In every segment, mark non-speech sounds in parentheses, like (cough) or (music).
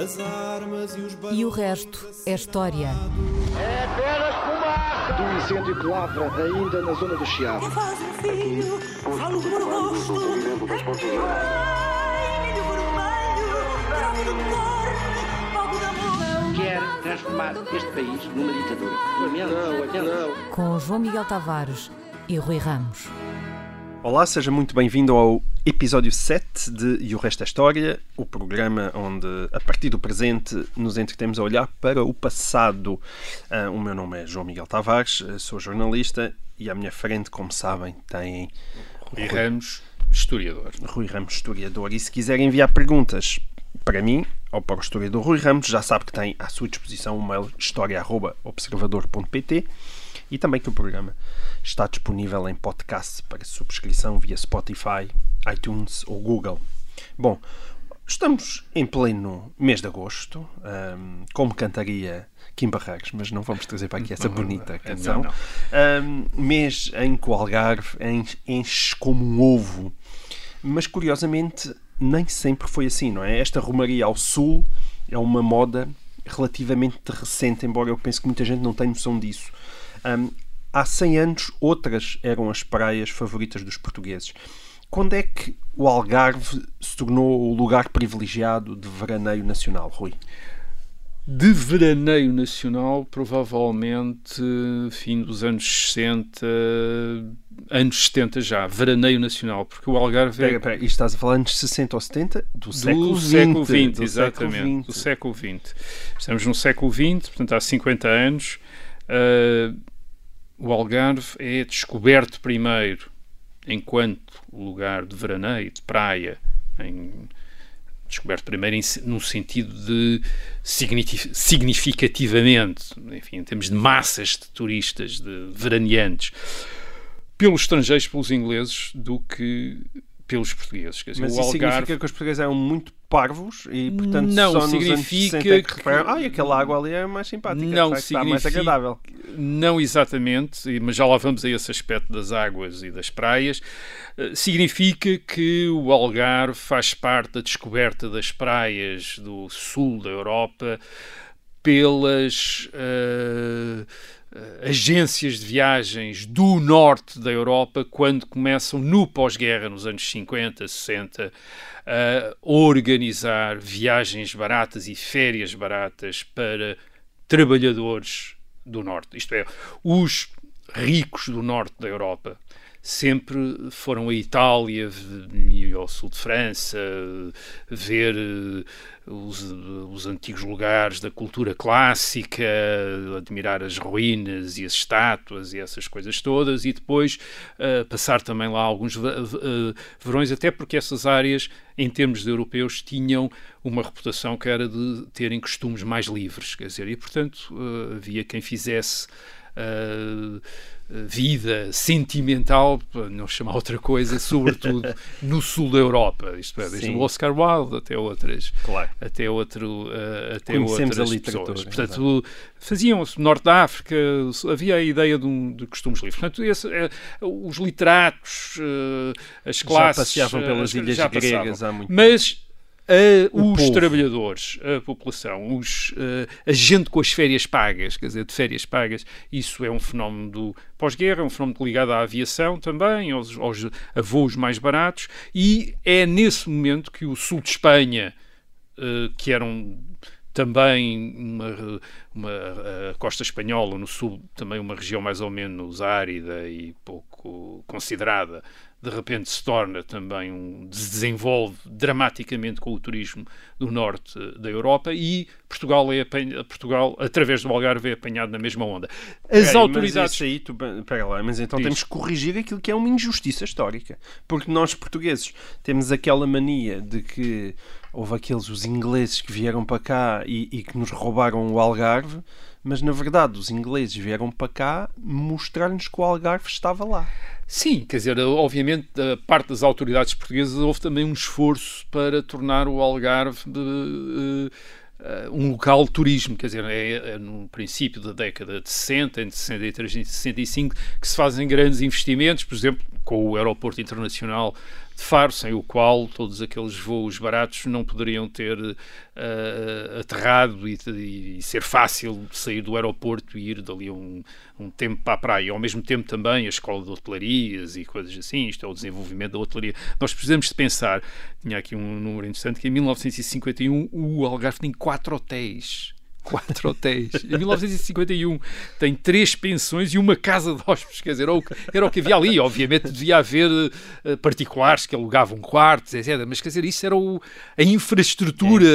As armas e os E o resto é história. É apenas fumaça! Do incêndio que lavra ainda na zona do Chiado. Faz um filho, falo fogo da amor. quer transformar este país numa ditadura. Não, é não. Com João Miguel Tavares e Rui Ramos. Olá, seja muito bem-vindo ao episódio 7 de E o Resto é História, o programa onde, a partir do presente, nos entretemos a olhar para o passado. Ah, o meu nome é João Miguel Tavares, eh, sou jornalista e à minha frente, como sabem, tem Rui Ramos, historiador. Rui Ramos, historiador. E se quiser enviar perguntas para mim ou para o historiador Rui Ramos, já sabe que tem à sua disposição o mail história.observador.pt e também que o programa está disponível em podcast para subscrição via Spotify, iTunes ou Google. Bom, estamos em pleno mês de agosto, ahm, como cantaria Kim Barreiros, mas não vamos trazer para aqui essa bonita É, canção. Ahm, mês em que o Algarve en- enche como um ovo. Mas curiosamente, nem sempre foi assim, não é? Esta romaria ao sul é uma moda relativamente recente, embora eu pense que muita gente não tenha noção disso. Ahm, há 100 anos, outras eram as praias favoritas dos portugueses. Quando é que o Algarve se tornou o lugar privilegiado de veraneio nacional, Rui? De veraneio nacional, provavelmente fim dos anos 60, anos 70 já, veraneio nacional, porque o Algarve é Pera, pera, isto estás a falar anos 60 ou 70? Do, do século XX. século XX, do exatamente, século do XX. século XX. Estamos no século XX, portanto há 50 anos. Ah, o Algarve é descoberto primeiro enquanto lugar de veraneio, de praia, em- descoberto primeiro em no sentido de significativamente, enfim, em termos de massas de turistas, de veraneantes, pelos estrangeiros, pelos ingleses, do que pelos portugueses. Quer dizer, Mas o isso Algarve significa que os portugueses eram muito parvos e, portanto, Não, só significa 60 é que que- repararam, ah, e aquela água ali é mais simpática, Não está, está mais significa- agradável. Não exatamente, mas já lá vamos a esse aspecto das águas e das praias. Eh, Significa que o Algarve faz parte da descoberta das praias do sul da Europa pelas eh, agências de viagens do norte da Europa quando começam no pós-guerra, nos anos 50, 60, a organizar viagens baratas e férias baratas para trabalhadores do norte. Isto é, os ricos do norte da Europa sempre foram à Itália e ao sul de França ver eh, os, os antigos lugares da cultura clássica, admirar as ruínas e as estátuas e essas coisas todas e depois eh, passar também lá alguns eh, verões, até porque essas áreas, em termos de europeus, tinham uma reputação que era de terem costumes mais livres, quer dizer, e portanto eh, havia quem fizesse uh, vida sentimental, para não chamar outra coisa, sobretudo (laughs) no sul da Europa, isto é, desde Sim. o Oscar Wilde até outras, Claro. até, outro, uh, até Conhecemos outras pessoas. Portanto, faziam-se norte da África, havia a ideia de, um, de costumes livres. Portanto, esse, eh, os literatos, uh, as classes... passeavam pelas eh, ilhas já gregas há muito Mas a- os povo. trabalhadores, a população, os, eh, a gente com as férias pagas, quer dizer, de férias pagas, isso é um fenómeno do pós-guerra, é um fenómeno ligado à aviação também, aos, aos a voos mais baratos, e é nesse momento que o sul de Espanha, eh, que eram também uma, uma a costa espanhola no sul também uma região mais ou menos árida e pouco considerada de repente se torna também um se desenvolve dramaticamente com o turismo do norte da Europa e Portugal é apanha, Portugal através do Algarve é apanhado na mesma onda as Peraí, autoridades Mas, aí, tu, pera lá, mas então Diz. temos que corrigir aquilo que é uma injustiça histórica. Porque nós, portugueses, temos aquela mania de que houve aqueles, os ingleses que vieram para cá e, e que nos roubaram o Algarve, mas na verdade os ingleses vieram para cá mostrar-nos que o Algarve estava lá. Sim, quer dizer, obviamente, da parte das autoridades portuguesas houve também um esforço para tornar o Algarve de, eh, um local de turismo, quer dizer, é, é no princípio da década de 60, entre 63 e 65, que se fazem grandes investimentos, por exemplo, com o aeroporto internacional de Faro, sem o qual todos aqueles voos baratos não poderiam ter uh, aterrado e, e, ser fácil sair do aeroporto e ir dali um, um tempo para a praia. Ao mesmo tempo também a escola de hotelarias e coisas assim, isto é o desenvolvimento da hotelaria. Nós precisamos de pensar, tinha aqui um número interessante, que em 1951 o Algarve tem quatro hotéis quatro hotéis. Em 1951 tem três pensões e uma casa de hóspedes. Quer dizer, era o que havia ali. Obviamente devia haver uh, particulares que alugavam quartos, etc. Mas quer dizer, isso era o, a infraestrutura.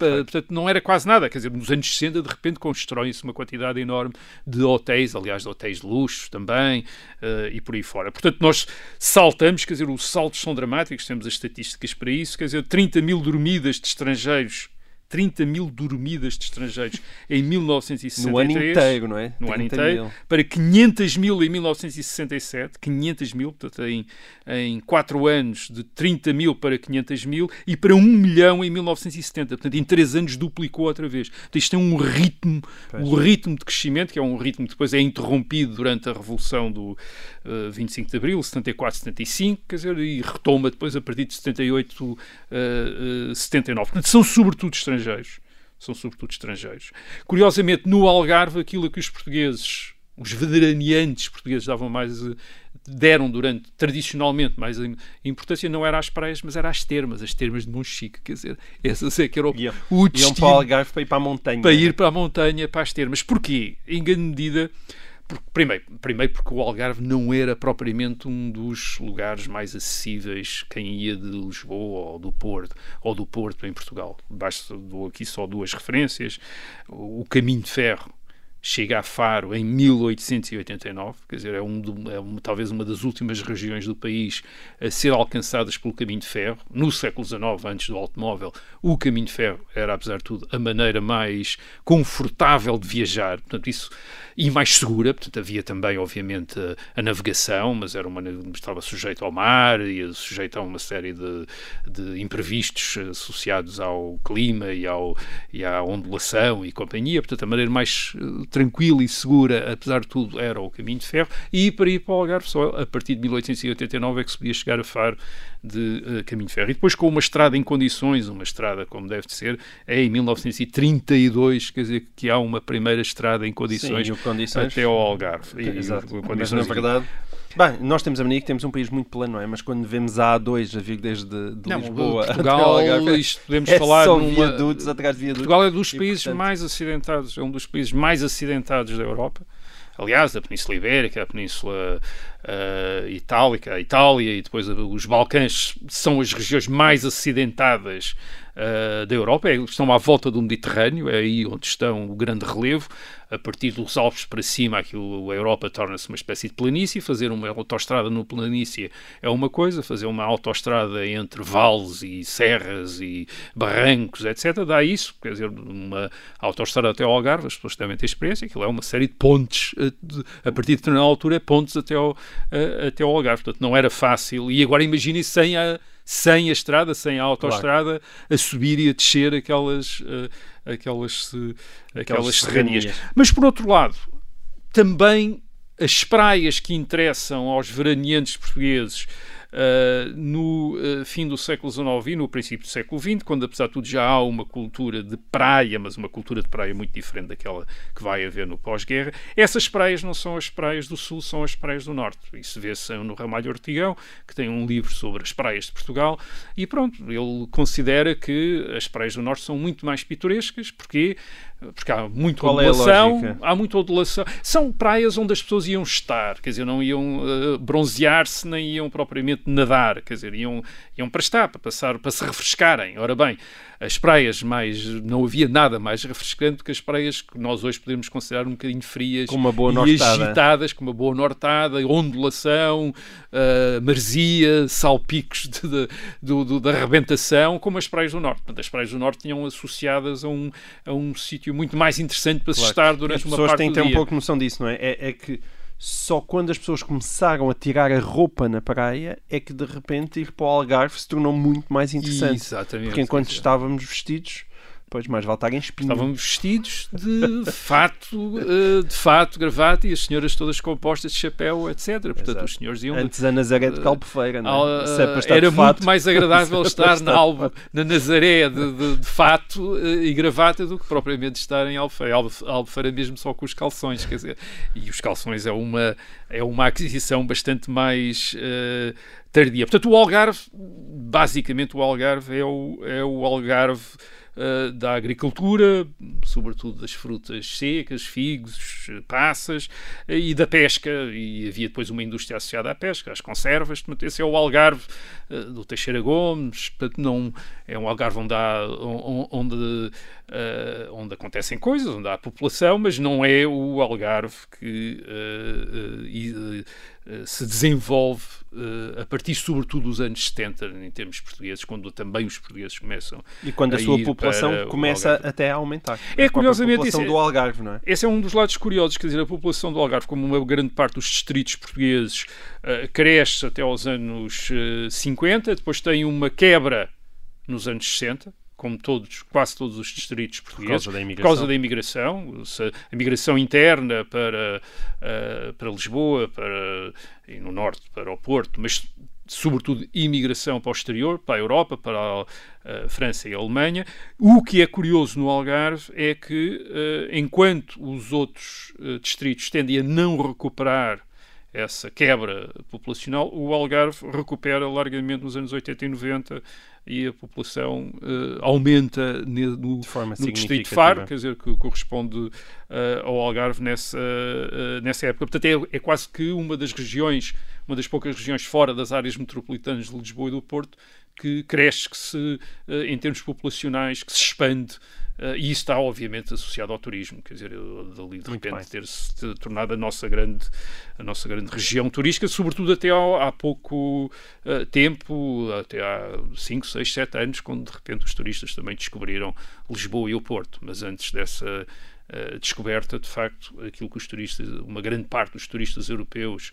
É portanto, não era quase nada. Quer dizer, nos anos 60, de repente, constroem-se uma quantidade enorme de hotéis, aliás, de hotéis de luxo também, uh, e por aí fora. Portanto, nós saltamos, quer dizer, os saltos são dramáticos, temos as estatísticas para isso. Quer dizer, 30 mil dormidas de estrangeiros 30 mil dormidas de estrangeiros em 1963. No ano inteiro, não é? No ano inteiro. Mil. Para 500 mil em 1967. 500 mil, portanto, em, em 4 anos, de 30 mil para 500 mil e para 1 milhão em 1970. Portanto, em 3 anos duplicou outra vez. Portanto, isto tem um ritmo, pois. um ritmo de crescimento, que é um ritmo que depois é interrompido durante a Revolução do uh, 25 de Abril, 74, 75, quer dizer, e retoma depois a partir de 78, uh, uh, 79. Portanto, são sobretudo estrangeiros. São sobretudo estrangeiros. Curiosamente, no Algarve, aquilo a que os portugueses, os vederaneantes portugueses davam mais eh, deram durante, tradicionalmente, mais importância não era às praias, mas era às termas, as termas de Monchique, quer dizer, essas é que era o, iam, o destino. Iam para o Algarve para ir para a montanha. Para ir para a montanha, para as termas. Porquê? Em grande medida primeiro, primeiro porque o Algarve não era propriamente um dos lugares mais acessíveis quem ia de Lisboa ou do Porto, ou do Porto em Portugal. Basta dou aqui só duas referências. O caminho de ferro chega a Faro em 1889, quer dizer, é, um, é talvez uma das últimas regiões do país a ser alcançadas pelo caminho de ferro. No século XIX, antes do automóvel, o caminho de ferro era, apesar de tudo, a maneira mais confortável de viajar. Portanto, isso e mais segura, portanto havia também obviamente a, a navegação, mas era uma estava sujeito ao mar e sujeito a uma série de, de imprevistos associados ao clima e, ao, e à ondulação e companhia, portanto a maneira mais uh, tranquila e segura, apesar de tudo, era o caminho de ferro, e para ir para o Algarve só a partir de 1889 é que se podia chegar a Faro de uh, caminho de ferro. E depois com uma estrada em condições, uma estrada como deve de ser, é em 1932, quer dizer, que há uma primeira estrada em condições, Sim, condições... até ao Algarve. E, Exato. Condições Mas, na verdade... Bem, nós temos a mania que temos um país muito plano, não é? Mas quando vemos a A2 a vir desde de não, Lisboa (laughs) Portugal, até Algarve, isto podemos é falar só numa... viadutos atrás de viadutos. Portugal é dos países portanto... mais acidentados, é um dos países mais acidentados da Europa aliás, da Península Ibérica, a Península uh, Itálica, a Itália e depois os Balcãs são as regiões mais acidentadas uh, da Europa, é, estão à volta do Mediterrâneo, é aí onde estão o grande relevo a partir dos Alpes para cima, aquilo, a Europa torna-se uma espécie de planície. Fazer uma autoestrada no planície é uma coisa, fazer uma autoestrada entre vales e serras e barrancos, etc., dá isso. Quer dizer, uma autoestrada até ao Algarve, as pessoas devem ter experiência, aquilo é uma série de pontes, eh, a partir de determinada altura, é pontes até ao, até ao Algarve. Portanto, não era fácil. E agora imaginem sem a sem a estrada, sem a autoestrada, claro. a subir e a descer aquelas, uh, aquelas, aquelas serranias. Mas, por outro lado, também as praias que interessam aos veraneantes portugueses uh, no uh, fim do século XIX e no princípio do século XX, quando apesar de tudo já há uma cultura de praia, mas uma cultura de praia muito diferente daquela que vai haver no pós-guerra. Essas praias não são as praias do Sul, são as praias do Norte. Isso vê-se no Ramalho Ortigão, que tem um livro sobre as praias de Portugal, e pronto, ele considera que as praias do Norte são muito mais pitorescas, porque porque há muito Qual ondulação, é há muita ondulação. São praias onde as pessoas iam estar, quer dizer, não iam uh, bronzear-se, nem iam propriamente nadar, quer dizer, iam, iam para estar, para passar, para se refrescarem. Ora bem, as praias mais. Não havia nada mais refrescante do que as praias que nós hoje podemos considerar um bocadinho frias com uma boa e nortada. agitadas, com uma boa nortada, ondulação, uh, marzia, salpicos de, de, de, de, da arrebentação, como as praias do Norte. Portanto, as praias do Norte tinham associadas a um, a um sítio muito mais interessante para claro. se estar durante uma parte do dia. As pessoas têm ter um pouco noção disso, não é? É, é que só quando as pessoas começaram a tirar a roupa na praia é que de repente ir para o Algarve se tornou muito mais interessante. Exatamente. Porque enquanto estávamos vestidos Pois, mais vale estar em espinho. Estavam vestidos de fato, uh, de fato, gravata e as senhoras todas compostas de chapéu, etc. Portanto, Exato. os senhores iam. Antes a Nazaré de Calpefeira, não é? Se (laughs) é estar era muito mais agradável é estar na, Alba, na Nazaré de, de- de fato eh, e gravata do que propriamente estar em Albufeira. Albufeira mesmo só com os calções, quer dizer, e os calções é uma, é uma aquisição bastante mais eh, tardia. Portanto, o Algarve, basicamente o Algarve é o, é o Algarve eh, da agricultura, sobretudo das frutas secas, figos, passas, eh, e da pesca, e havia depois uma indústria associada à pesca, às conservas, esse é o Algarve eh, do Teixeira Gomes, portanto, não, é um Algarve onde, há, on- onde, eh, onde acontecem coisas, onde há população, mas não é o Algarve que eh, se desenvolve a partir, sobretudo, dos anos 70, em termos portugueses, quando também os portugueses começam E quando a a sua população começa até a aumentar. É, a própria curiosamente, população isso é- do Algarve, não é? Esse é um dos lados curiosos, quer dizer, a população do Algarve, como uma grande parte dos distritos portugueses, cresce até aos anos eh, 50, depois tem uma quebra nos anos 60, como todos, quase todos os distritos portugueses, causa da por imigração. causa da imigração, a migração interna para, eh, para Lisboa, para, e no norte para o Porto, mas sobretudo imigração para o exterior, para a Europa, para a, eh, França e a Alemanha. O que é curioso no Algarve é que, eh, enquanto os outros eh, distritos tendem a não recuperar essa quebra populacional, o Algarve recupera largamente nos anos 80 e 90 e a população eh, aumenta ne- no, no distrito de. Faro, quer dizer, que corresponde eh, ao Algarve nessa, eh, nessa época. Portanto, é, é quase que uma das regiões, uma das poucas regiões fora das áreas metropolitanas de Lisboa e do Porto que cresce, que se, em termos populacionais, que se expande. Eh, e isso está, obviamente, associado ao turismo, quer dizer, dali de Muito repente ter-se ter tornado a nossa grande, a nossa grande região turística, sobretudo até ao- há pouco eh, tempo, até há 5, 6, 7 anos, quando de repente os turistas também descobriram Lisboa e o Porto. Mas antes dessa eh, descoberta, de facto, aquilo que os turistas, uma grande parte dos turistas europeus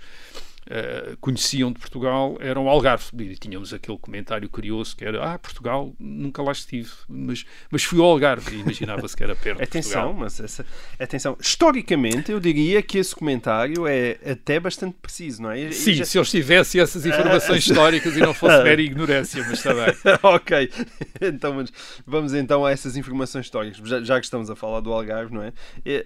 eh, conheciam de Portugal era o Algarve. E tínhamos aquele comentário curioso que era: Ah, Portugal, nunca lá estive, mas, mas fui ao Algarve. E imaginava-se que era perto Atenção, mas essa, atenção. Historicamente, eu diria que esse comentário é até bastante preciso, não é? E Sim, já- se eles tivessem essas informações (laughs) históricas e não fosse mera ignorância, mas está bem. (laughs) ok, (laughs) então mas vamos então a essas informações históricas, já, já que estamos a falar do Algarve, não é? É,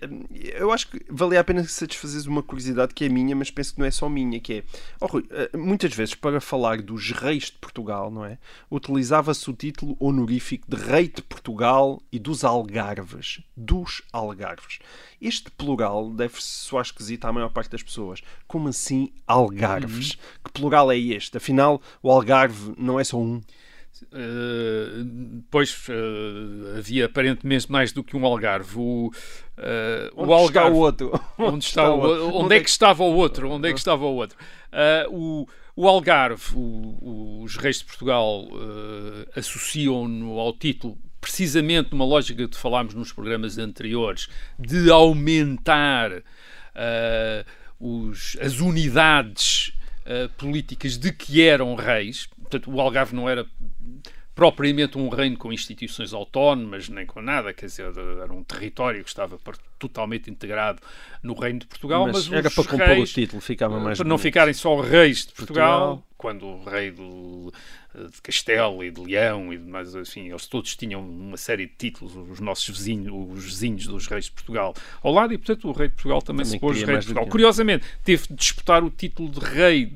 Eu acho que valia a pena satisfazeres uma curiosidade que é minha, mas penso que não é só minha, que é, oh, Rui, eh, muitas vezes para falar dos reis de Portugal, não é? Utilizava-se o título honorífico de rei de Portugal e dos Algarves, dos Algarves. Este plural deve-se soar esquisito à maior parte das pessoas. Como assim Algarves? Que plural é este? Afinal, o Algarve não é só um. Uh, pois uh, havia aparentemente mais do que um Algarve. O, uh, Onde o está Algarve, o outro? (laughs) Onde, está o, outro? onde, é que estava o outro? Onde é que estava o outro? O, o Algarve, o- os reis de Portugal associam-no ao título precisamente numa lógica que falámos nos programas anteriores de aumentar os- as unidades uh, políticas de que eram reis. Portanto, o Algarve não era propriamente um reino com instituições autónomas, nem com nada, quer dizer, era um território que estava totalmente integrado no reino de Portugal, mas, era os para compor reis, o título, ficava mais para não ficarem só reis de Portugal, Portugal. quando o rei do, de Castelo e de Leão e demais, enfim, eles todos tinham uma série de títulos, os nossos vizinhos, os vizinhos dos reis de Portugal ao lado, e portanto o rei de Portugal também, Também se pôs rei mais de Portugal. Curiosamente, teve de disputar o título de rei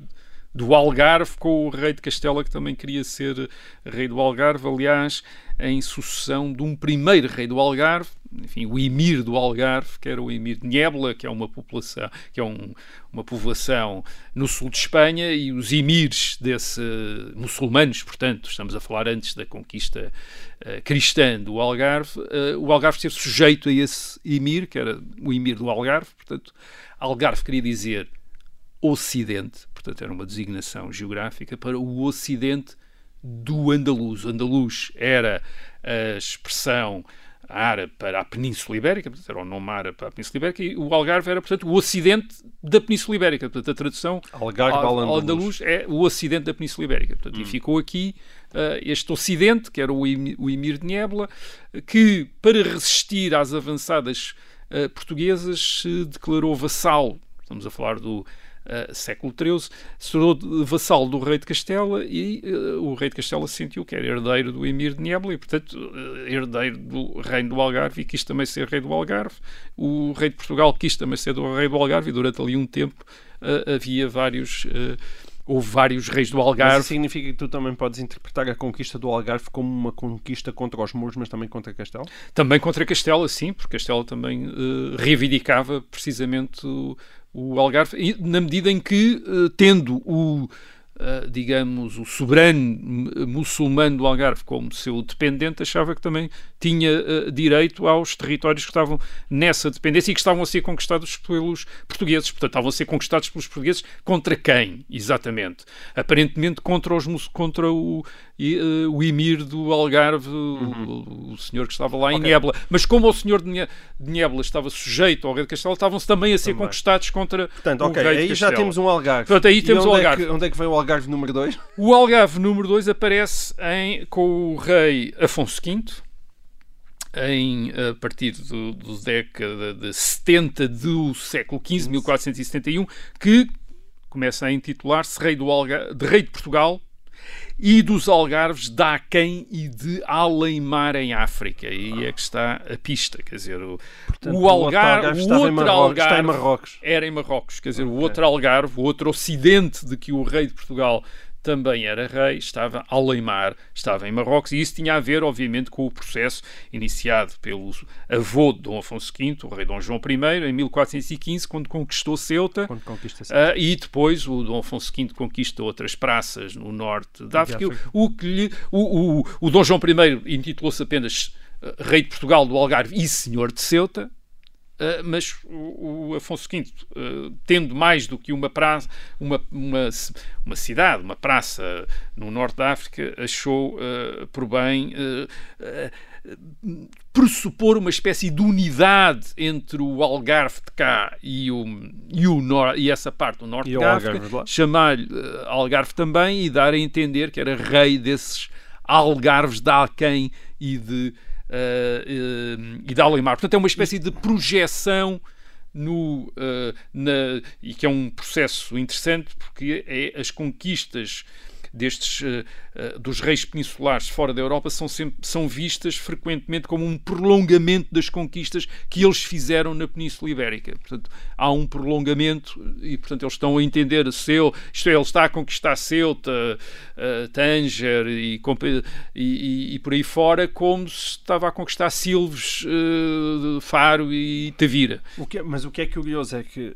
do Algarve com o rei de Castela, que também queria ser rei do Algarve, aliás, em sucessão de um primeiro rei do Algarve, enfim, o emir do Algarve, que era o emir de Niebla, que é uma população, que é um- uma povoação no sul de Espanha, e os emires desse muçulmanos, portanto, estamos a falar antes da conquista eh, cristã do Algarve, eh, o Algarve esteve sujeito a esse emir, que era o emir do Algarve, portanto, Algarve queria dizer Ocidente, portanto era uma designação geográfica para o Ocidente do Andaluz. O Andaluz era a expressão árabe para a Península Ibérica, portanto era o nome árabe para a Península Ibérica, e o Algarve era, portanto, o Ocidente da Península Ibérica. Portanto, a tradução Algarve ao, Andaluz. Andaluz é o Ocidente da Península Ibérica. Portanto, E ficou aqui este Ocidente, que era o, o Emir de Niebla, que, para resistir às avançadas portuguesas, se declarou vassalo. Estamos a falar do uh, século XIII, se tornou vassalo do rei de Castela e uh, o rei de Castela sentiu que era herdeiro do Emir de Niebla e, portanto, uh, herdeiro do reino do Algarve e quis também ser rei do Algarve. O rei de Portugal quis também ser do rei do Algarve e durante ali um tempo havia vários houve vários reis do Algarve. Mas isso significa que tu também podes interpretar a conquista do Algarve como uma conquista contra os muros, mas também contra Castela? Também contra Castela, sim, porque Castela também uh, reivindicava precisamente o, o Algarve, na medida em que, uh, tendo o uh, digamos, o soberano muçulmano do Algarve como seu dependente, achava que também tinha uh, direito aos territórios que estavam nessa dependência e que estavam a ser conquistados pelos portugueses. Portanto, estavam a ser conquistados pelos portugueses contra quem, exatamente? Aparentemente contra, os, contra o, uh, o emir do Algarve, uhum. o, o, senhor que estava lá okay. em Niebla. Mas como o senhor de Niebla estava sujeito ao rei de Castelo, estavam-se também a ser também. conquistados contra Portanto, o okay, rei de aí Castelo. já temos um Algarve. Portanto, aí temos o Algarve. É que, onde é que vem o Algarve número 2? O Algarve número 2 aparece em, com o rei Afonso V, em, a partir do, do década de 70 do século XV, 1471, que começa a intitular-se rei, do de Rei de Portugal e dos Algarves de Aquém e de Além-Mar em África. E é que está a pista, quer dizer, o, Portanto, o Algarve, o outro Algarve, Algarve está em Marrocos. era em Marrocos, quer dizer, okay. o outro Algarve, o outro Ocidente de que o rei de Portugal também era rei, estava Aleimar, estava em Marrocos, e isso tinha a ver, obviamente, com o processo iniciado pelo avô de Dom Afonso V, o rei Dom João I, em 1415, quando conquistou Ceuta, quando conquista Ceuta. Uh, e depois o Dom Afonso V conquista outras praças no norte da África. África. O, que lhe, o, o, o Dom João I intitulou-se apenas uh, Rei de Portugal do Algarve e Senhor de Ceuta, Uh, mas o, o, Afonso V, uh, tendo mais do que uma, praça, uma, uma, uma, cidade, uma praça no norte da África, achou uh, por bem pressupor uma espécie de unidade entre o Algarve de cá e, o, e, o nor, e essa parte do norte da África, chamar-lhe Algarve também e dar a entender que era rei desses Algarves de Alquém e de uh, e da Alemar. Portanto, é uma espécie de projeção no, uh, na, e que é um processo interessante porque é as conquistas destes dos reis peninsulares fora da Europa são sempre são vistas frequentemente como um prolongamento das conquistas que eles fizeram na Península Ibérica. Portanto, há um prolongamento e portanto eles estão a entender seu, isto é, ele está a conquistar Ceuta, uh, Tanger e, e, e, por aí fora como se estava a conquistar Silves, Faro e Tavira. O que é, mas o que é curioso é que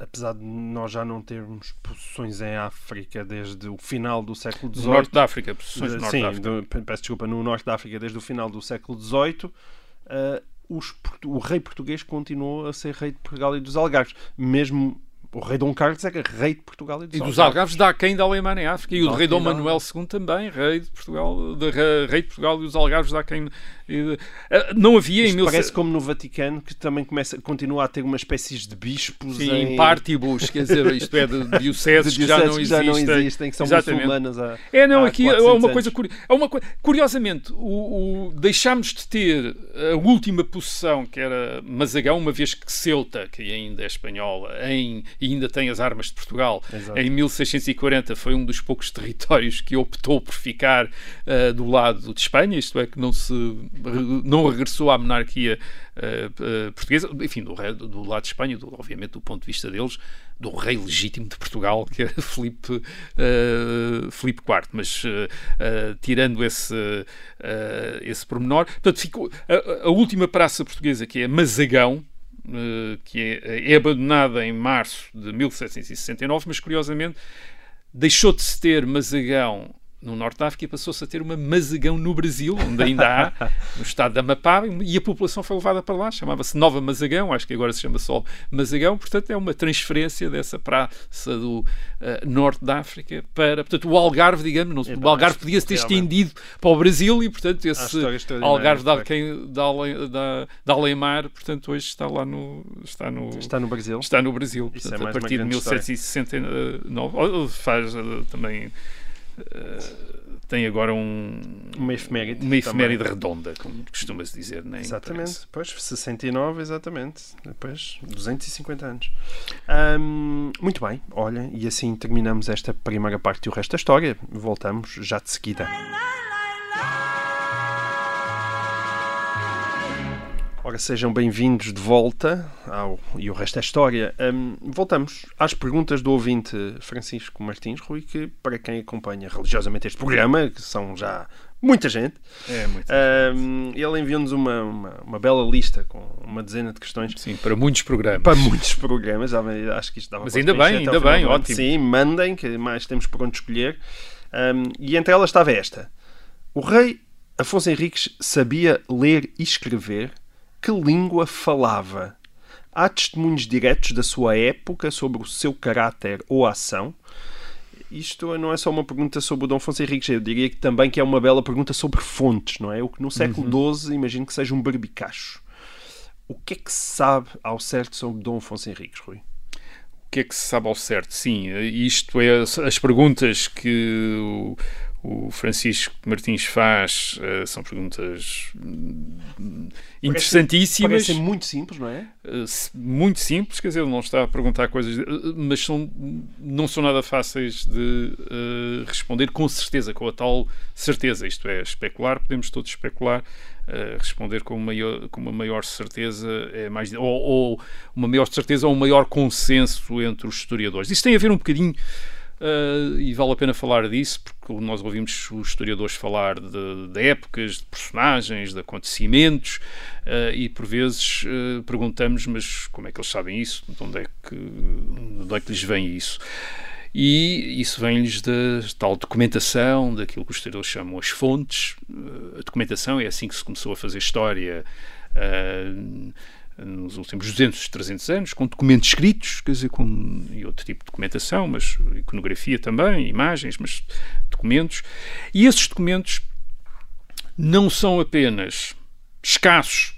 apesar de nós já não termos posições em África desde o final do século XVIII. África, posições do norte sim, da África. Peço desculpa, no norte da África desde o final do século XVIII. Uh, os, o rei português continuou a ser rei de Portugal e dos Algarves, mesmo o rei Dom Carlos é rei de Portugal e dos, e dos Algarves. dá quem da Alemanha em África. E o rei Dom Manuel II também, rei de Portugal, de, rei de Portugal e dos Algarves dá quem. Eh, não havia Isto em mil... Parece como no Vaticano, que também começa, continua a ter uma espécie de bispos Sim, em... partibus, quer dizer, isto é de (laughs) dioceses, de que, já não, que já não existem, que são Exatamente. muçulmanas há, É, não, há aqui é uma coisa, anos. é uma Curiosamente, o, o, deixámos de ter a última possessão, que era Mazagão, uma vez que Ceuta, que ainda é espanhola, em, e ainda tem as armas de Portugal, Exato. em 1640 foi um dos poucos (laughs) territórios que optou por ficar uh, do lado de Espanha, isto é, que não se não regressou à monarquia uh, uh, portuguesa, enfim, do, do, lado de Espanha, do, obviamente do ponto de vista deles, do rei legítimo de Portugal, que era (laughs) Filipe, uh, Filipe IV, mas tirando esse, esse pormenor, portanto, ficou a, a última praça portuguesa, que é Mazagão, que é, é abandonada em março de 1769, mas curiosamente deixou de se ter Mazagão no Norte da África passou-se a ter uma Mazagão no Brasil, onde ainda há, (laughs) no estado da Amapá, e a população foi levada para lá, chamava-se Nova Mazagão, acho que agora se chama só Mazagão, portanto é uma transferência dessa praça do uh, Norte da África para, portanto, o Algarve, digamos, não, o Algarve podia-se ter estendido para o Brasil e, portanto, esse Algarve da, quem, da, da, da Alemar, portanto, hoje está lá no... Está no, está no Brasil. Está no Brasil, portanto, é a partir de 1769, faz uh, também Uh, tem agora um, Uma efeméride. uma efeméride também. redonda, como costuma-se dizer na Exatamente, imprensa. pois, 69, exatamente. Depois, 250 anos. Ahm, muito bem, olha, e assim terminamos esta primeira parte e o resto da história. Voltamos já de seguida. Ora, sejam bem-vindos de volta ao E o Resto é História. Ahm, voltamos às perguntas do ouvinte Francisco Martins Rui, que para quem acompanha religiosamente este programa, que são já muita gente, É muito. ahm, ele enviou-nos uma, uma, uma bela lista com uma dezena de questões Sim, para muitos programas. para muitos programas. Acho que isto dava Mas ainda bem, ainda bem, ótimo. Sim, mandem, que mais temos por onde escolher. Ahm, e entre elas estava esta: O rei Afonso Henriques sabia ler e escrever? Que língua falava? Há testemunhos diretos da sua época sobre o seu caráter ou ação? Isto não é só uma pergunta sobre o Dom Afonso Henriques, eu diria que também que é uma bela pergunta sobre fontes, não é? O que no século Uhum. XII imagino que seja um barbicacho. O que é que se sabe ao certo sobre Dom Afonso Henriques, Rui? O que é que se sabe ao certo? Sim, isto é as, as perguntas que o, Francisco Martins faz eh, são perguntas hum, interessantíssimas. Parecem muito simples, não é? Uh, muito simples, quer dizer, ele não está a perguntar coisas, uh, mas são, não são nada fáceis de uh, responder com certeza, com a tal certeza. Isto é, especular, podemos todos especular, uh, responder com, maior, com uma maior certeza é mais. Ou, ou uma maior certeza ou um maior consenso entre os historiadores. Isso tem a ver um bocadinho. Uh, e vale a pena falar disso porque nós ouvimos os historiadores falar de, de épocas, de personagens, de acontecimentos uh, e por vezes uh, perguntamos mas como é que eles sabem isso? De onde é que, de é que lhes vem isso? E isso vem-lhes da tal documentação, daquilo que os historiadores chamam as fontes. A documentação é assim que se começou a fazer história uh, nos últimos 200, 300 anos, com documentos escritos, quer dizer, com e outro tipo de documentação, mas iconografia também, imagens, mas documentos. E esses documentos não são apenas escassos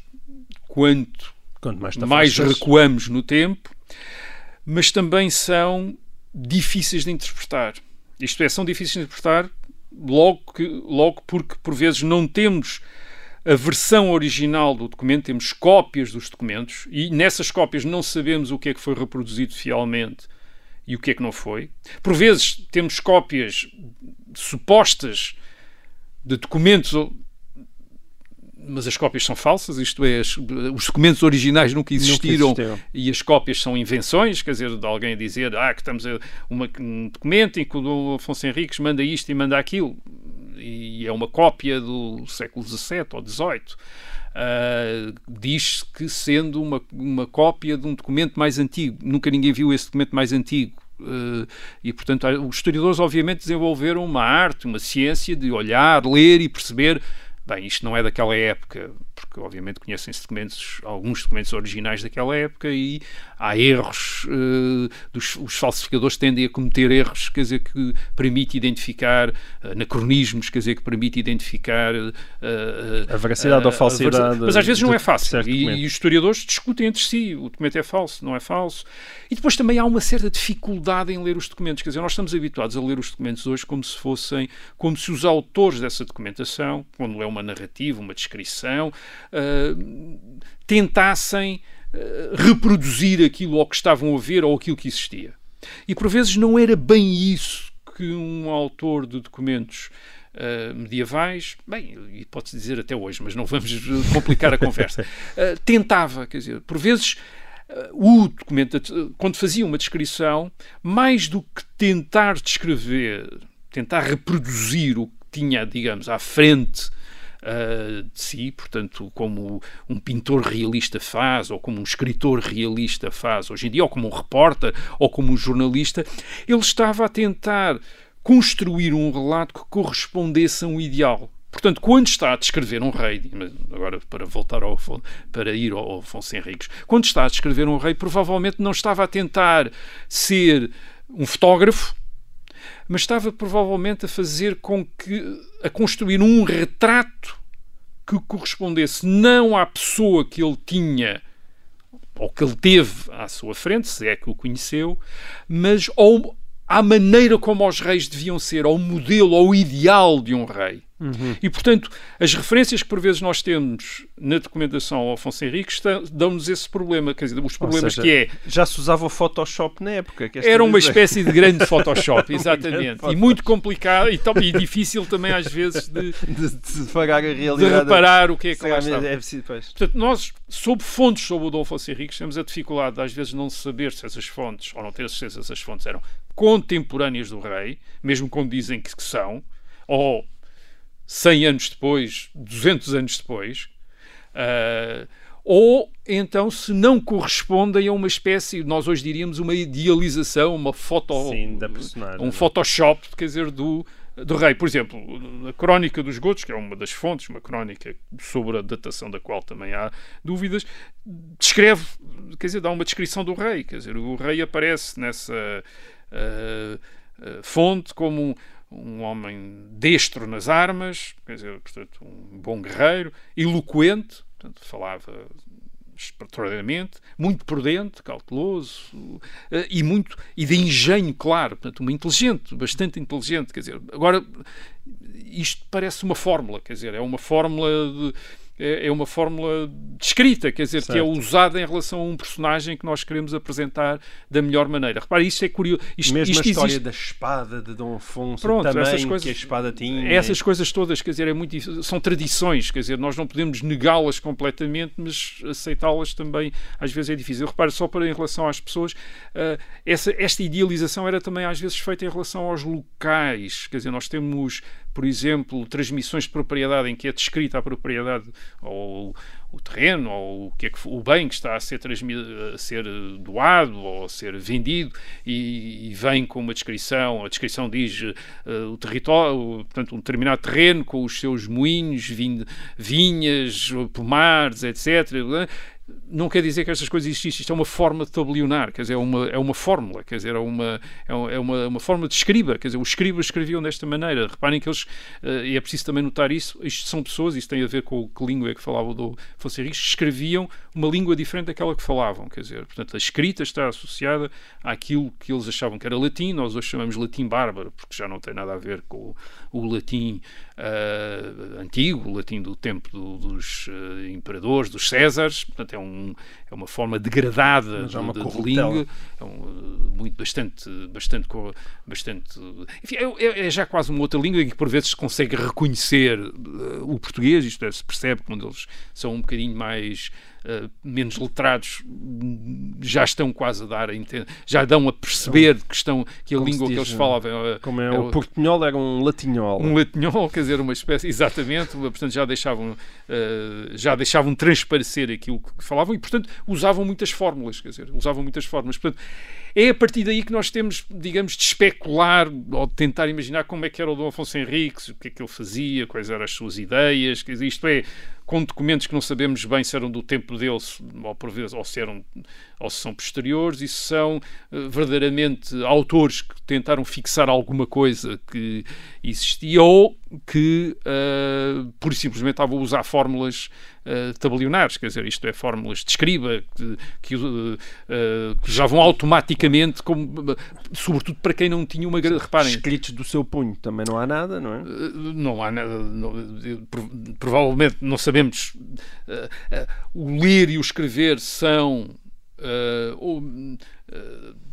quanto Quanto mais, mais recuamos no tempo, mas também são difíceis de interpretar. Isto é, são difíceis de interpretar logo, que, logo porque por vezes não temos a versão original do documento, temos cópias dos documentos e nessas cópias não sabemos o que é que foi reproduzido fielmente e o que é que não foi. Por vezes temos cópias supostas de documentos, mas as cópias são falsas, isto é, as- os documentos originais nunca existiram, existiram. e as cópias são invenções, quer dizer, de alguém dizer ah, que estamos a uma, um documento em que o Afonso Henriques manda isto e manda aquilo, e é uma cópia do século XVII ou XVIII. Ah, diz que sendo uma, uma cópia de um documento mais antigo, nunca ninguém viu esse documento mais antigo. Ah, e portanto, há- os historiadores, obviamente, desenvolveram uma arte, uma ciência de olhar, ler e perceber. Bem, isto não é daquela época, porque obviamente conhecem-se documentos, alguns documentos originais daquela época e há erros, eh, dos, os falsificadores tendem a cometer erros, quer dizer, que permite identificar eh, anacronismos, quer dizer, que permite identificar eh, A veracidade ou falsidade. Mas às vezes não é fácil. E, e os historiadores discutem entre si. O documento é falso, não é falso. E depois também há uma certa dificuldade em ler os documentos. Quer dizer, nós estamos habituados a ler os documentos hoje como se fossem, como se os autores dessa documentação, quando é uma narrativa, uma descrição, ah, tentassem ah, reproduzir aquilo ao que estavam a ver ou aquilo que existia. E por vezes não era bem isso que um autor de documentos ah, medievais, bem, e pode-se dizer até hoje, mas não vamos eh, (laughs) complicar a conversa, ah, tentava, quer dizer, por vezes ah, o documento, quando fazia uma descrição, mais do que tentar descrever, tentar reproduzir o que tinha, digamos, à frente uh, de si, portanto, como um pintor realista faz, ou como um escritor realista faz hoje em dia, ou como um repórter, ou como um jornalista, ele estava a tentar construir um relato que correspondesse a um ideal. Portanto, quando está a descrever um rei, agora para voltar ao para ir ao Afonso Henriques, quando está a descrever um rei, provavelmente não estava a tentar ser um fotógrafo, mas estava provavelmente a fazer com que a construir um retrato que correspondesse não à pessoa que ele tinha ou que ele teve à sua frente, se é que o conheceu, mas ao, à maneira como os reis deviam ser, ao modelo, ao ideal de um rei. Uhum. E, portanto, as referências que por vezes nós temos na documentação ao Afonso Henriques dão-nos esse problema, quer dizer, os problemas seja, que é... Já se usava o Photoshop na época. Era uma dizer. espécie de grande (laughs) Photoshop, exatamente. e muito complicado e, e, difícil também às vezes de, (laughs) de, de, de reparar o que é que lá estava. É, Portanto, nós, sob fontes sobre o Dom Afonso Henriques, temos a dificuldade de às vezes não saber se essas fontes, ou não ter certeza se essas fontes eram contemporâneas do rei, mesmo quando dizem que são, ou 100 anos depois, 200 anos depois, uh, ou então se não correspondem a uma espécie, nós hoje diríamos uma idealização, uma foto, Sim, da personagem, um é? Photoshop, quer dizer, do, do rei. Por exemplo, a Crónica dos Gotos, que é uma das fontes, uma crónica sobre a datação da qual também há dúvidas, descreve, quer dizer, dá uma descrição do rei, quer dizer, o rei aparece nessa uh, uh, fonte como um um homem destro nas armas, quer dizer, portanto, um bom guerreiro, eloquente, portanto, falava extraordinariamente, muito prudente, cauteloso uh, e muito e de engenho claro, portanto, uma inteligente, bastante inteligente, quer dizer, agora isto parece uma fórmula, quer dizer, é uma fórmula de é, é uma fórmula descrita, quer dizer, certo. que é usada em relação a um personagem que nós queremos apresentar da melhor maneira. Repare, isto é curioso. Isto, Mesmo isto a história existe... da espada de Dom Afonso Pronto, também, essas coisas, que a espada tinha. Essas coisas todas, quer dizer, é muito, são tradições, quer dizer, nós não podemos negá-las completamente, mas aceitá-las também às vezes é difícil. Repare, só para em relação às pessoas, uh, essa, esta idealização era também às vezes feita em relação aos locais, quer dizer, nós temos por exemplo, transmissões de propriedade em que é descrita a propriedade ou o terreno ou o, que é que, o bem que está a ser, a ser doado ou a ser vendido e, e, vem com uma descrição, a descrição diz uh, o território, portanto, um determinado terreno com os seus moinhos, vinhas, pomares, etc não quer dizer que estas coisas existem, isto é uma forma de tabelionar, quer dizer, é uma, é uma fórmula, quer dizer, é uma, é uma, uma forma de escriba, quer dizer, os escribas escreviam desta maneira. Reparem que eles, uh, e é preciso também notar isso, isto são pessoas, isso tem a ver com que língua é que falava do Fonseca escreviam uma língua diferente daquela que falavam, quer dizer, portanto, a escrita está associada àquilo que eles achavam que era latim, nós hoje chamamos latim bárbaro, porque já não tem nada a ver com o, o latim uh, antigo, o latim do tempo do, dos uh, imperadores, dos Césares, portanto, é um, é uma forma degradada de, uma de, de língua, é um, muito bastante, bastante, bastante enfim, é, é, é, já quase uma outra língua que por vezes se consegue reconhecer uh, o português, isto é, se percebe quando eles são um bocadinho mais Uh, menos letrados já estão quase a dar a já dão a perceber que estão que a língua que eles falavam uh, como é, é o portunhol era um latinhol. Um latinhol quer dizer uma espécie exatamente portanto já deixavam uh, já deixavam transparecer aquilo que falavam e portanto usavam muitas fórmulas quer dizer usavam muitas fórmulas portanto é a partir daí que nós temos, digamos, de especular ou de tentar imaginar como é que era o Dom Afonso Henriques, o que é que ele fazia, quais eram as suas ideias, dizer, isto é, com documentos que não sabemos bem se eram do tempo dele ou, por vezes, ou, se, eram, ou se são posteriores, e se são uh, verdadeiramente autores que tentaram fixar alguma coisa que existia ou que uh, pura e simplesmente estavam a usar fórmulas uh, tabelionares, quer dizer, isto é, fórmulas de escriba que, que, uh, que já vão automaticamente, como, sobretudo para quem não tinha uma grande. Reparem. Escritos do seu punho também não há nada, não é? Não há nada. Não, provavelmente não sabemos. o ler e o escrever são.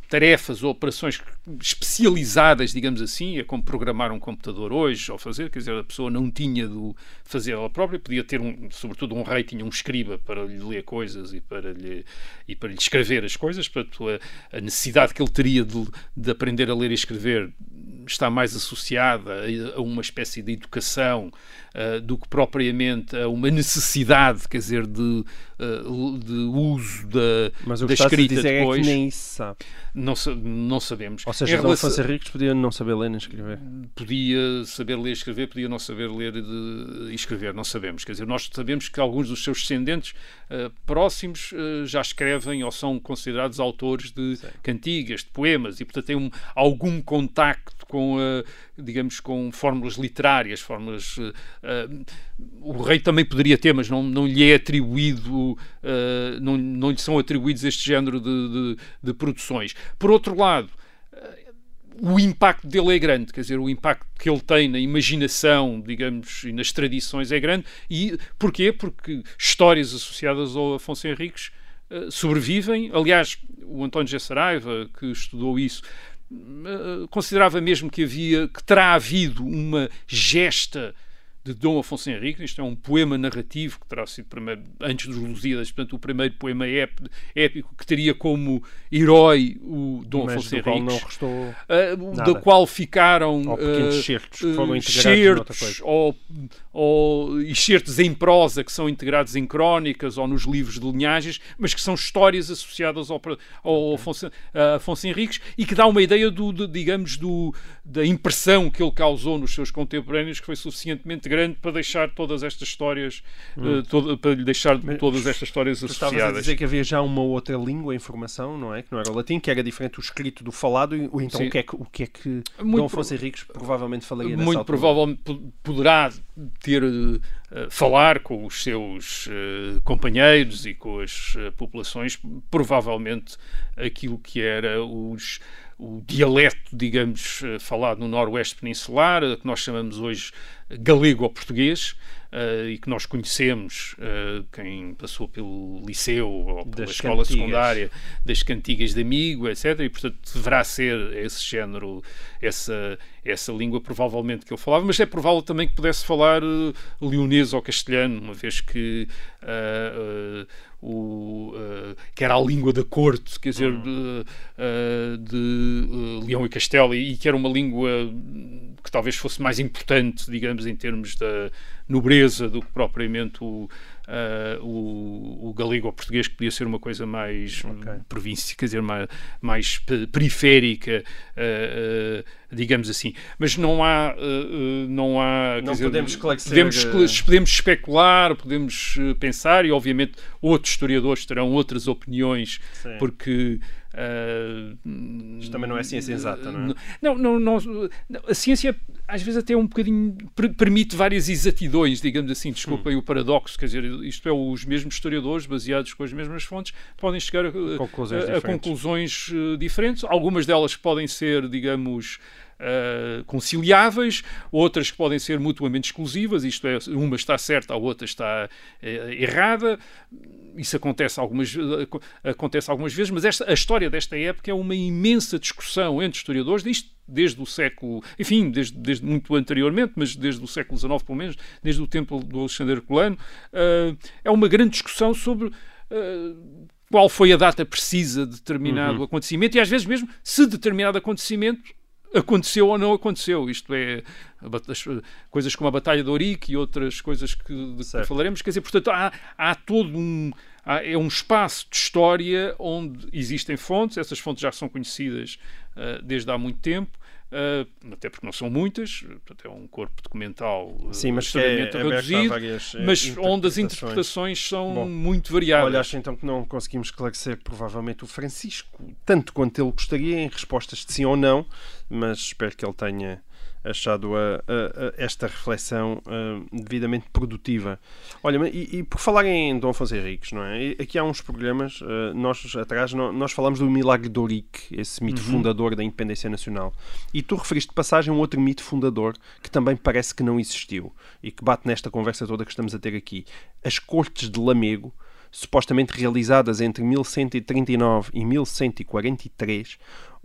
Tarefas ou operações especializadas, digamos assim, é como programar um computador hoje ou fazer, quer dizer, a pessoa não tinha de fazer ela própria, podia ter, um, sobretudo um rei tinha um escriba para lhe ler coisas e para lhe, e para lhe escrever as coisas, portanto a, a necessidade que ele teria de, de aprender a ler e escrever está mais associada a uma espécie de educação uh, do que propriamente a uma necessidade, quer dizer, de, uh, de uso da, Mas o da escrita dizer depois. É que nem isso sabe. Não, não sabemos. Ou seja, Dom. Afonso Henriques podia não saber ler nem escrever. Podia saber ler e escrever, podia não saber ler e escrever, não sabemos. Quer dizer, nós sabemos que alguns dos seus descendentes uh, próximos já escrevem ou são considerados autores de Sim. cantigas, de poemas, e portanto têm um, algum contacto com, uh, digamos, com fórmulas literárias, fórmulas. Uh, o rei também poderia ter, mas não, não lhe é atribuído, não, não lhe são atribuídos este género de, de, de produções. Por outro lado, o impacto dele é grande, quer dizer, o impacto que ele tem na imaginação, digamos, e nas tradições é grande. E porquê? Porque histórias associadas ao Afonso Henriques uh, sobrevivem. Aliás, o António G. Saraiva, que estudou isso, uh, considerava mesmo que havia, que terá havido uma gesta de Dom Afonso Henrique. Isto é um poema narrativo que terá sido primeiro, antes dos Lusíadas, portanto, o primeiro poema épico que teria como herói o Dom Mas Afonso Henriques. não restou uh, nada. da qual ficaram Ou pequenos uh, certos que foram integrados noutra certos ou, ou excertos em prosa que são integrados em crónicas ou nos livros de linhagens, mas que são histórias associadas ao, ao Afonso, a Afonso Henriques e que dá uma ideia do, de, digamos, do, da impressão que ele causou nos seus contemporâneos que foi suficientemente grande para deixar todas estas histórias, uh, todo- para lhe deixar todas estas histórias Tu estavas a associadas. dizer que havia já uma outra língua em formação, não é? Que não era o latim, que era diferente o escrito do falado, ou então Sim. o que é que, o que, é que Muito Dom Afonso Henriques provavelmente falaria nessa muito altura? provavelmente po- poderá ter eh, falar com os seus eh, companheiros e com as populações provavelmente aquilo que era os o dialeto, digamos, falado no Noroeste Peninsular, que nós chamamos hoje galego ou português, eh, e que nós conhecemos, eh, quem passou pelo liceu ou pela Das escola cantigas. secundária, das cantigas de amigo, etc. E, portanto, deverá ser esse género, essa, essa língua, provavelmente, que ele falava, mas é provável também que pudesse falar eh, leonês ou castelhano, uma vez que. o, ah, que era a língua da corte, quer dizer, de, ah, de, ah, Leão e Castelo, e, e que era uma língua que talvez fosse mais importante, digamos, em termos da nobreza do que propriamente o, ah, o, o galego ou português, que podia ser uma coisa mais Ok. província, quer dizer, mais, mais pe- periférica, ah, ah, digamos assim. Mas não há, não há, Não dizer, podemos podemos, eh, escle- podemos especular, podemos eh, pensar e obviamente outros historiadores terão outras opiniões Sim. porque ah, Isto também não é ciência exata, não é? não, não, não, a ciência às vezes até um bocadinho per- permite várias exatidões, digamos assim, desculpem Hum. o paradoxo, quer dizer, isto é, os mesmos historiadores, baseados com as mesmas fontes, podem chegar a, Conclusões a- a diferentes. conclusões eh, diferentes. Algumas delas podem ser, digamos, eh, conciliáveis, outras que podem ser mutuamente exclusivas, isto é, uma está certa, a outra está eh, errada. Isso acontece algumas, aco- acontece algumas vezes, mas esta, a história desta época é uma imensa discussão entre historiadores, isto desde o século, enfim, desde, desde muito anteriormente, mas desde o século XIX, pelo menos, desde o tempo do Alexandre Herculano, eh, é uma grande discussão sobre eh, qual foi a data precisa de determinado acontecimento e às vezes mesmo se determinado acontecimento aconteceu ou não aconteceu. Isto é, as, coisas como a Batalha de Ourique e outras coisas que, que falaremos. Quer dizer, portanto, há, há todo um. há- é um espaço de história onde existem fontes, essas fontes já são conhecidas eh, desde há muito tempo. eh, até porque não são muitas, portanto é um corpo documental eh, Sim, mas é extremamente a reduzido, várias, eh, mas onde as interpretações. interpretações são Bom, muito variadas. Olha, acho então que não conseguimos esclarecer provavelmente o Francisco tanto quanto ele gostaria em respostas de sim ou não, mas espero que ele tenha achado a- a- a- esta reflexão ah, devidamente produtiva. Olha, e, e por falar em Dom Afonso Henriques, não é? Aqui há uns programas, ah, nós atrás, nó- nós falamos do Milagre de Ourique, esse mito fundador da independência nacional. E tu referiste de passagem um outro mito fundador que também parece que não existiu e que bate nesta conversa toda que estamos a ter aqui. As Cortes de Lamego, supostamente realizadas entre 1139 e 1143,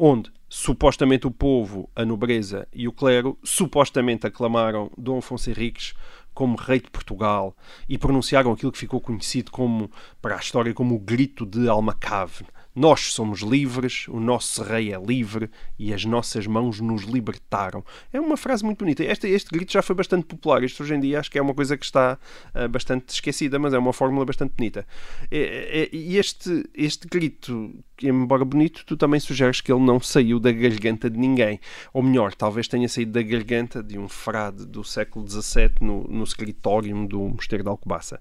onde supostamente o povo, a nobreza e o clero supostamente aclamaram Dom Afonso Henriques como rei de Portugal e pronunciaram aquilo que ficou conhecido como para a história como o grito de Almacave. Nós somos livres, o nosso rei é livre e as nossas mãos nos libertaram. É uma frase muito bonita. Este, este grito já foi bastante popular. Isto hoje em dia acho que é uma coisa que está ah, bastante esquecida, mas é uma fórmula bastante bonita. E este, este grito, embora bonito, tu também sugeres que ele não saiu da garganta de ninguém. Ou melhor, talvez tenha saído da garganta de um frade do século XVII no, no escritório do Mosteiro de Alcobaça.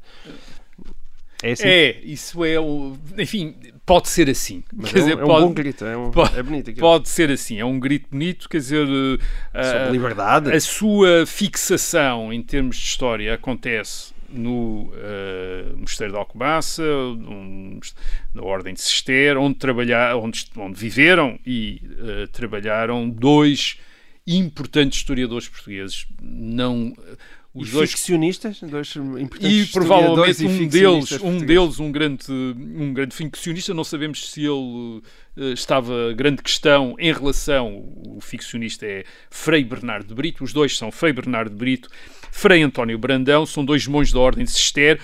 É assim? É, isso é o. Enfim, pode ser assim. Mas quer é, um, dizer, é um pode, bom grito, é, um- pode- é bonito aquilo. pode ser assim. É um grito bonito, quer dizer. eh, Sobre liberdade. a sua fixação em termos de história acontece no eh, Mosteiro de Alcobaça, um- da Ordem de Cister, onde, trabalhar, onde, onde viveram e uh, trabalharam dois importantes historiadores portugueses. Não, os e dois ficcionistas, dois importantes e provavelmente um deles, um deles um grande um grande ficcionista, não sabemos se ele uh, estava grande questão em relação o ficcionista é Frei Bernardo de Brito, os dois são Frei Bernardo de Brito, Frei António Brandão, são dois monges da ordem de Cister.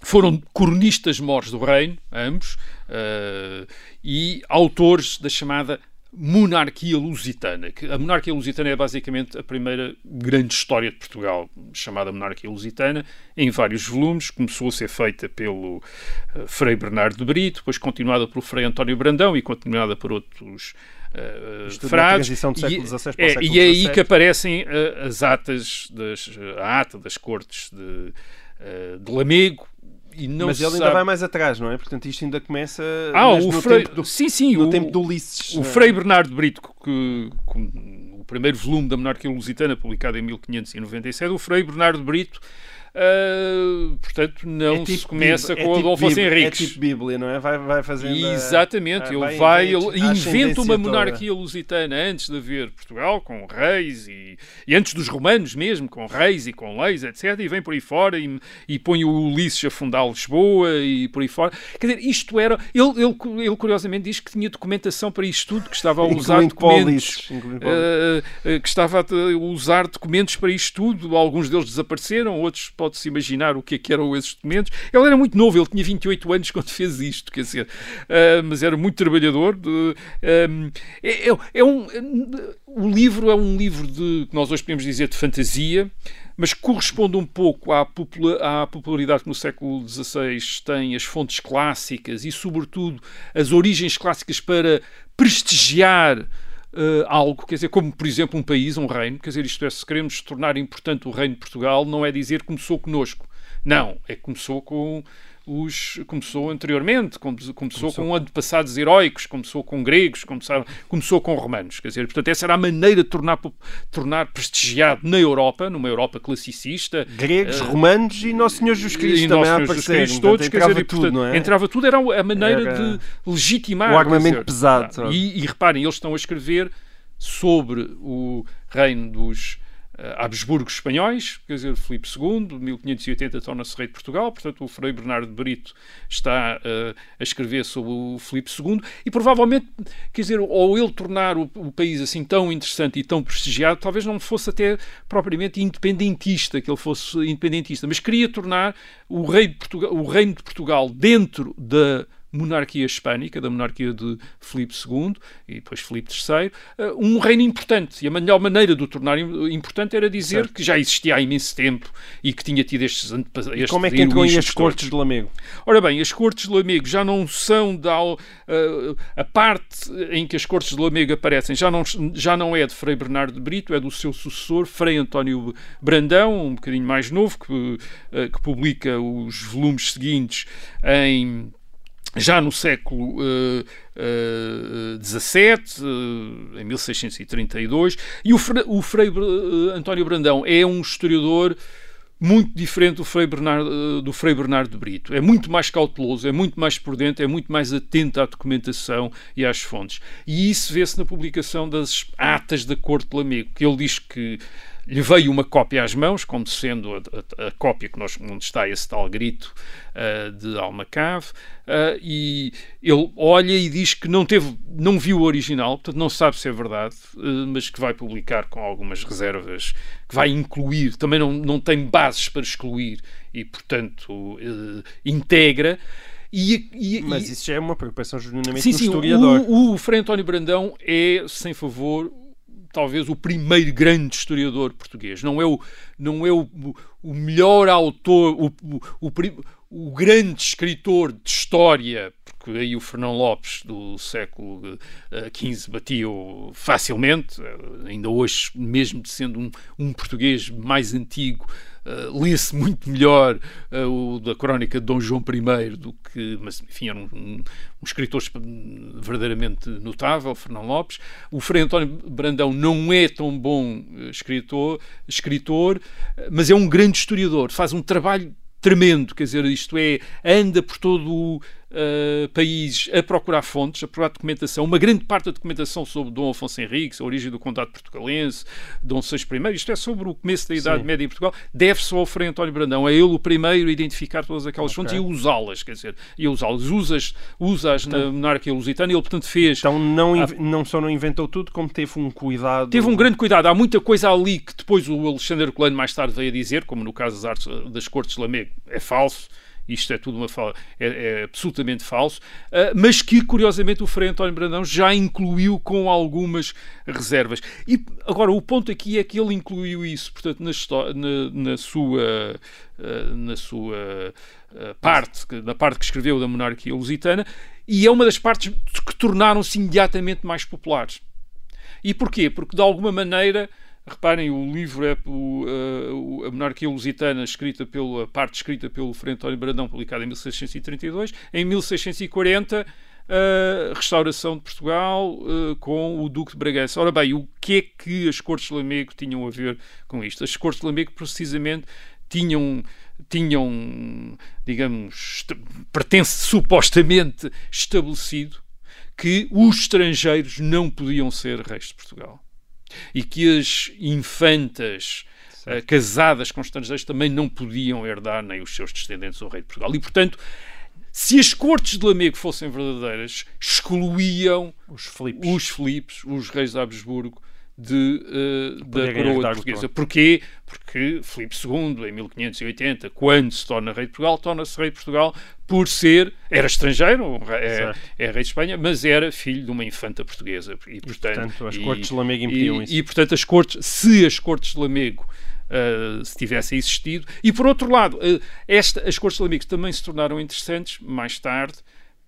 Foram coronistas mores do reino, ambos, uh, e autores da chamada monarquia lusitana. A monarquia lusitana é basicamente a primeira grande história de Portugal, chamada monarquia lusitana, em vários volumes. Começou a ser feita pelo uh, Frei Bernardo de Brito, depois continuada pelo Frei António Brandão e continuada por outros uh, frades. E, é, e é aí que aparecem uh, as atas, das, a ata das cortes de, de Lamego, mas ele sabe... ainda vai mais atrás, não é? Portanto, isto ainda começa ah, o Frei... tempo do... sim, sim, no o... tempo do Ulisses. O Frei Bernardo Brito, que, que, o primeiro volume da Monarquia Lusitana, publicado em 1597, o Frei Bernardo Brito Uh, portanto, não é tipo se começa com é tipo Adolfo Bíblia, Henriques. É tipo Bíblia, não é? Vai, vai fazendo. Exatamente, ele vai, ele inventa uma monarquia toda. lusitana antes de haver Portugal, com reis e, e, antes dos romanos mesmo, com reis e com leis, etc. E vem por aí fora e, e põe o Ulisses a fundar Lisboa e por aí fora. Quer dizer, isto era. Ele, ele, ele curiosamente diz que tinha documentação para isto tudo, que estava a usar documentos. Uh, que estava a usar documentos para isto tudo. Alguns deles desapareceram, outros podem pode-se imaginar o que é que eram esses documentos. Ele era muito novo, ele tinha 28 anos (laughs) quando fez isto, quer dizer, uh, mas era muito trabalhador. De, uh, é, é, é, um, o livro é um livro de, que nós hoje podemos dizer, de fantasia, mas corresponde um pouco à, à popularidade que no século XVI tem as fontes clássicas e, sobretudo, as origens clássicas para prestigiar uh, algo, quer dizer, como por exemplo um país, um reino, quer dizer, isto é, se queremos tornar importante o reino de Portugal, não é dizer começou conosco. Não, é que começou com os começou anteriormente, começou, começou com antepassados heróicos, começou com gregos, começou, começou com romanos. Quer dizer, portanto, essa era a maneira de tornar, tornar prestigiado na Europa, numa Europa classicista. Gregos, uh, romanos e Nosso Senhor Jesus Cristo e também Nosso Senhor Jesus Cristo, todos, quer dizer, tudo, portanto, é? entrava tudo, era a maneira era de legitimar. O armamento dizer, pesado. E, e reparem, eles estão a escrever sobre o reino dos Habsburgos espanhóis, quer dizer, Filipe II, 1580 torna-se rei de Portugal, portanto o Frei Bernardo Brito está uh, a escrever sobre o Filipe II e provavelmente, quer dizer, ou ele tornar o, o, país assim tão interessante e tão prestigiado, talvez não fosse até propriamente independentista, que ele fosse independentista, mas queria tornar o, rei de Portugal, o reino de Portugal dentro da monarquia hispânica, da monarquia de Filipe II e depois Filipe III, eh, um reino importante. E a melhor maneira de o tornar importante era dizer certo. que já existia há imenso tempo e que tinha tido estes antepassados. Como é que entram aí as cortes de Lamego? Ora bem, as cortes de Lamego já não são da, uh, a parte em que as cortes de Lamego aparecem já não, já não é de Frei Bernardo de Brito, é do seu sucessor, Frei António Brandão, um bocadinho mais novo, que, uh, que publica os volumes seguintes em já no século XVII, uh, uh, em 1632, e o, Fre o Frei uh, António Brandão é um historiador muito diferente do Frei, Bernardo, uh, do Frei Bernardo Brito. É muito mais cauteloso, é muito mais prudente, é muito mais atento à documentação e às fontes. E isso vê-se na publicação das atas da Corte de Lamego, que ele diz que lhe veio uma cópia às mãos, como sendo a, a, a cópia que nós, onde está esse tal grito uh, de Almacave, uh, e ele olha e diz que não teve, não viu o original, portanto não sabe se é verdade, uh, mas que vai publicar com algumas reservas, que vai incluir, também não, não tem bases para excluir e, portanto, integra. E, e, mas isso já é uma preocupação genuinamente sim, do sim, historiador. O, o Frei António Brandão é, sem favor, talvez o primeiro grande historiador português. Não é o, não é o, o melhor autor, o, o, o, grande escritor de história, porque aí o Fernão Lopes do século XV eh, batia facilmente, eh, ainda hoje, mesmo sendo um, um português mais antigo, uh, lê-se muito melhor uh, o da crónica de Dom João I do que, mas enfim, era um, um, um escritor verdadeiramente notável, Fernão Lopes. O Frei António Brandão não é tão bom escritor, escritor, mas é um grande historiador, faz um trabalho tremendo, quer dizer, isto é, anda por todo uh, países a procurar fontes, a procurar documentação. Uma grande parte da documentação sobre Dom Afonso Henriques, a origem do condado portugalense, Dom VI I, isto é sobre o começo da Idade Sim. Média em Portugal, deve-se ao Frei António Brandão. É ele o primeiro a identificar todas aquelas okay. fontes e usá-las, quer dizer, e usá-las. Usas, usas então, na monarquia lusitana, ele, portanto, fez. Então, não, não só não inventou tudo, como teve um cuidado. Teve um grande cuidado. Há muita coisa ali que depois o Alexandre Colano mais tarde veio a dizer, como no caso das, artes, das Cortes de Lamego, é falso isto é tudo uma é, é absolutamente falso, uh, mas que curiosamente o Frei António Brandão já incluiu com algumas reservas. E agora o ponto aqui é que ele incluiu isso, portanto, na, na, na sua, uh, na sua uh, parte, na parte que escreveu da monarquia lusitana, e é uma das partes que tornaram-se imediatamente mais populares. E porquê? Porque de alguma maneira Reparem, o livro é o, uh, a Monarquia Lusitana, escrita pelo, a parte escrita pelo Frei António Brandão, publicada em 1632. Em 1640, a restauração de Portugal uh, com o Duque de Bragança. Ora bem, o que é que as Cortes de Lamego tinham a ver com isto? As Cortes de Lamego, precisamente, tinham tinham, digamos, pertence supostamente estabelecido que os estrangeiros não podiam ser reis de Portugal e que as infantas uh, casadas com estrangeiros também não podiam herdar nem os seus descendentes o rei de Portugal. E, portanto, se as cortes de Lamego fossem verdadeiras, excluíam os Filipes, os, Filipes, os reis de Habsburgo, de, uh, da coroa portuguesa. Porquê? Porque Filipe II, em 1580, quando se torna rei de Portugal, torna-se rei de Portugal por ser, era estrangeiro, é, é, rei de Espanha, mas era filho de uma infanta portuguesa. E, portanto, e, portanto as e, cortes de Lamego impediam e, isso. E, portanto, as cortes, se as cortes de Lamego Uh, se tivessem existido. E por outro lado, uh, esta, as cortes de Lamego também se tornaram interessantes mais tarde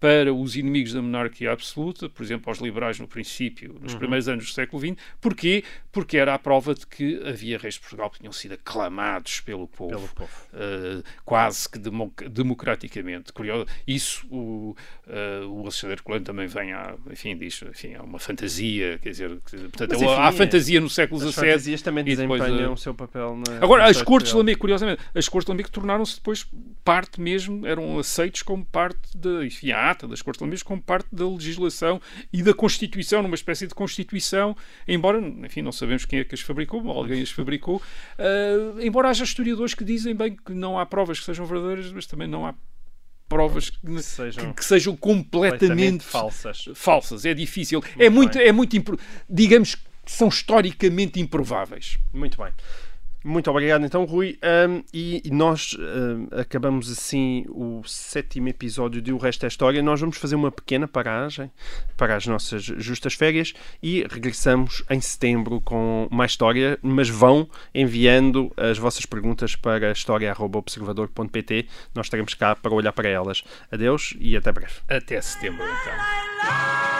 para os inimigos da monarquia absoluta, por exemplo, aos liberais no princípio, nos uhum. primeiros anos do século XX. Porquê? Porque era a prova de que havia reis de Portugal que tinham sido aclamados pelo povo, pelo povo. Uh, quase que demo democraticamente. Curioso. Isso o, uh, o Alexandre Colano também vem a, enfim, diz, enfim, é uma fantasia, quer dizer, portanto, Mas, enfim, há fantasia no século XVII. As fantasias também desempenham uh, o seu papel na, Agora, as cortes de Lamego, curiosamente, as cortes de Lamego tornaram-se depois parte mesmo, eram aceitos como parte de, enfim, a ata das Cortes Lameiras como parte da legislação e da Constituição, numa espécie de Constituição, embora, enfim, não sabemos quem é que as fabricou, alguém as fabricou, uh, embora haja historiadores que dizem bem que não há provas que sejam verdadeiras, mas também não há provas que sejam, que, que sejam completamente falsas. falsas. É difícil. Muito é muito, é muito, digamos, são historicamente improváveis. Muito bem. Muito obrigado, então, Rui. Um, e, e, nós um, acabamos assim o sétimo episódio de O Resto é História. Nós vamos fazer uma pequena paragem para as nossas justas férias e regressamos em setembro com mais história. Mas vão enviando as vossas perguntas para história.observador.pt. Nós estaremos cá para olhar para elas. Adeus e até breve. Até setembro, então.